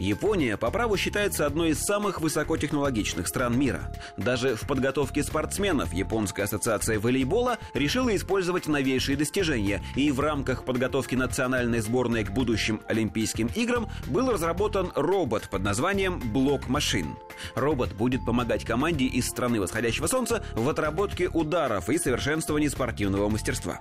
Япония по праву считается одной из самых высокотехнологичных стран мира. Даже в подготовке спортсменов Японская ассоциация волейбола решила использовать новейшие достижения, и в рамках подготовки национальной сборной к будущим Олимпийским играм был разработан робот под названием «Блок машин». Робот будет помогать команде из страны восходящего солнца в отработке ударов и совершенствовании спортивного мастерства.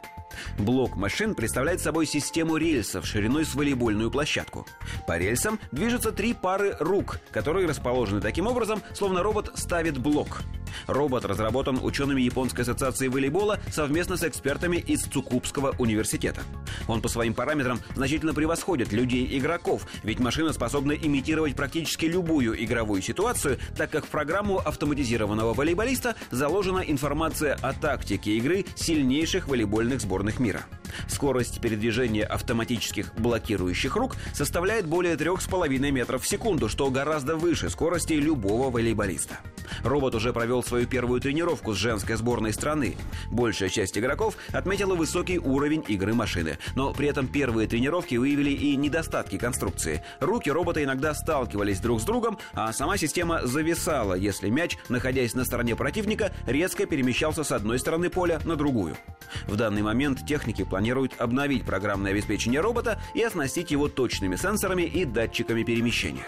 Блок машин представляет собой систему рельсов шириной с волейбольную площадку. По рельсам движутся три пары рук, которые расположены таким образом, словно робот ставит блок. Робот разработан учеными Японской ассоциации волейбола совместно с экспертами из Цукубского университета. Он по своим параметрам значительно превосходит людей-игроков, ведь машина способна имитировать практически любую игровую ситуацию, так как в программу автоматизированного волейболиста заложена информация о тактике игры сильнейших волейбольных сборных мира. Скорость передвижения автоматических блокирующих рук составляет более 3,5 метров в секунду, что гораздо выше скорости любого волейболиста. Робот уже провел свою первую тренировку с женской сборной страны. Большая часть игроков отметила высокий уровень игры машины, но при этом первые тренировки выявили и недостатки конструкции. Руки робота иногда сталкивались друг с другом, а сама система зависала, если мяч, находясь на стороне противника, резко перемещался с одной стороны поля на другую. В данный момент техники планируют обновить программное обеспечение робота и оснастить его точными сенсорами и датчиками перемещения.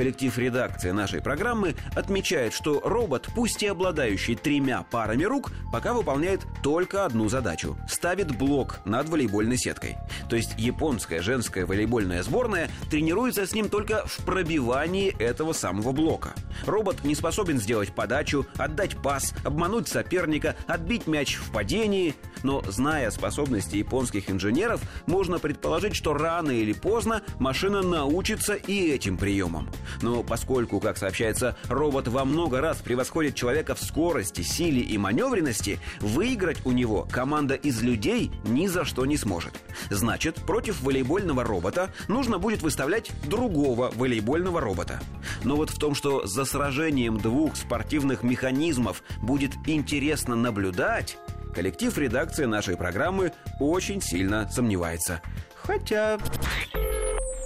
Коллектив редакции нашей программы отмечает, что робот, пусть и обладающий тремя парами рук, пока выполняет только одну задачу – ставит блок над волейбольной сеткой. То есть японская женская волейбольная сборная тренируется с ним только в пробивании этого самого блока. Робот не способен сделать подачу, отдать пас, обмануть соперника, отбить мяч в падении. Но, зная способности японских инженеров, можно предположить, что рано или поздно машина научится и этим приемам. Но поскольку, как сообщается, робот во много раз превосходит человека в скорости, силе и маневренности, выиграть у него команда из людей ни за что не сможет. Значит, против волейбольного робота нужно будет выставлять другого волейбольного робота. Но вот в том, что за сражением двух спортивных механизмов будет интересно наблюдать, коллектив редакции нашей программы очень сильно сомневается. Хотя...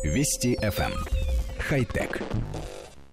Вести FM. Хай-тек.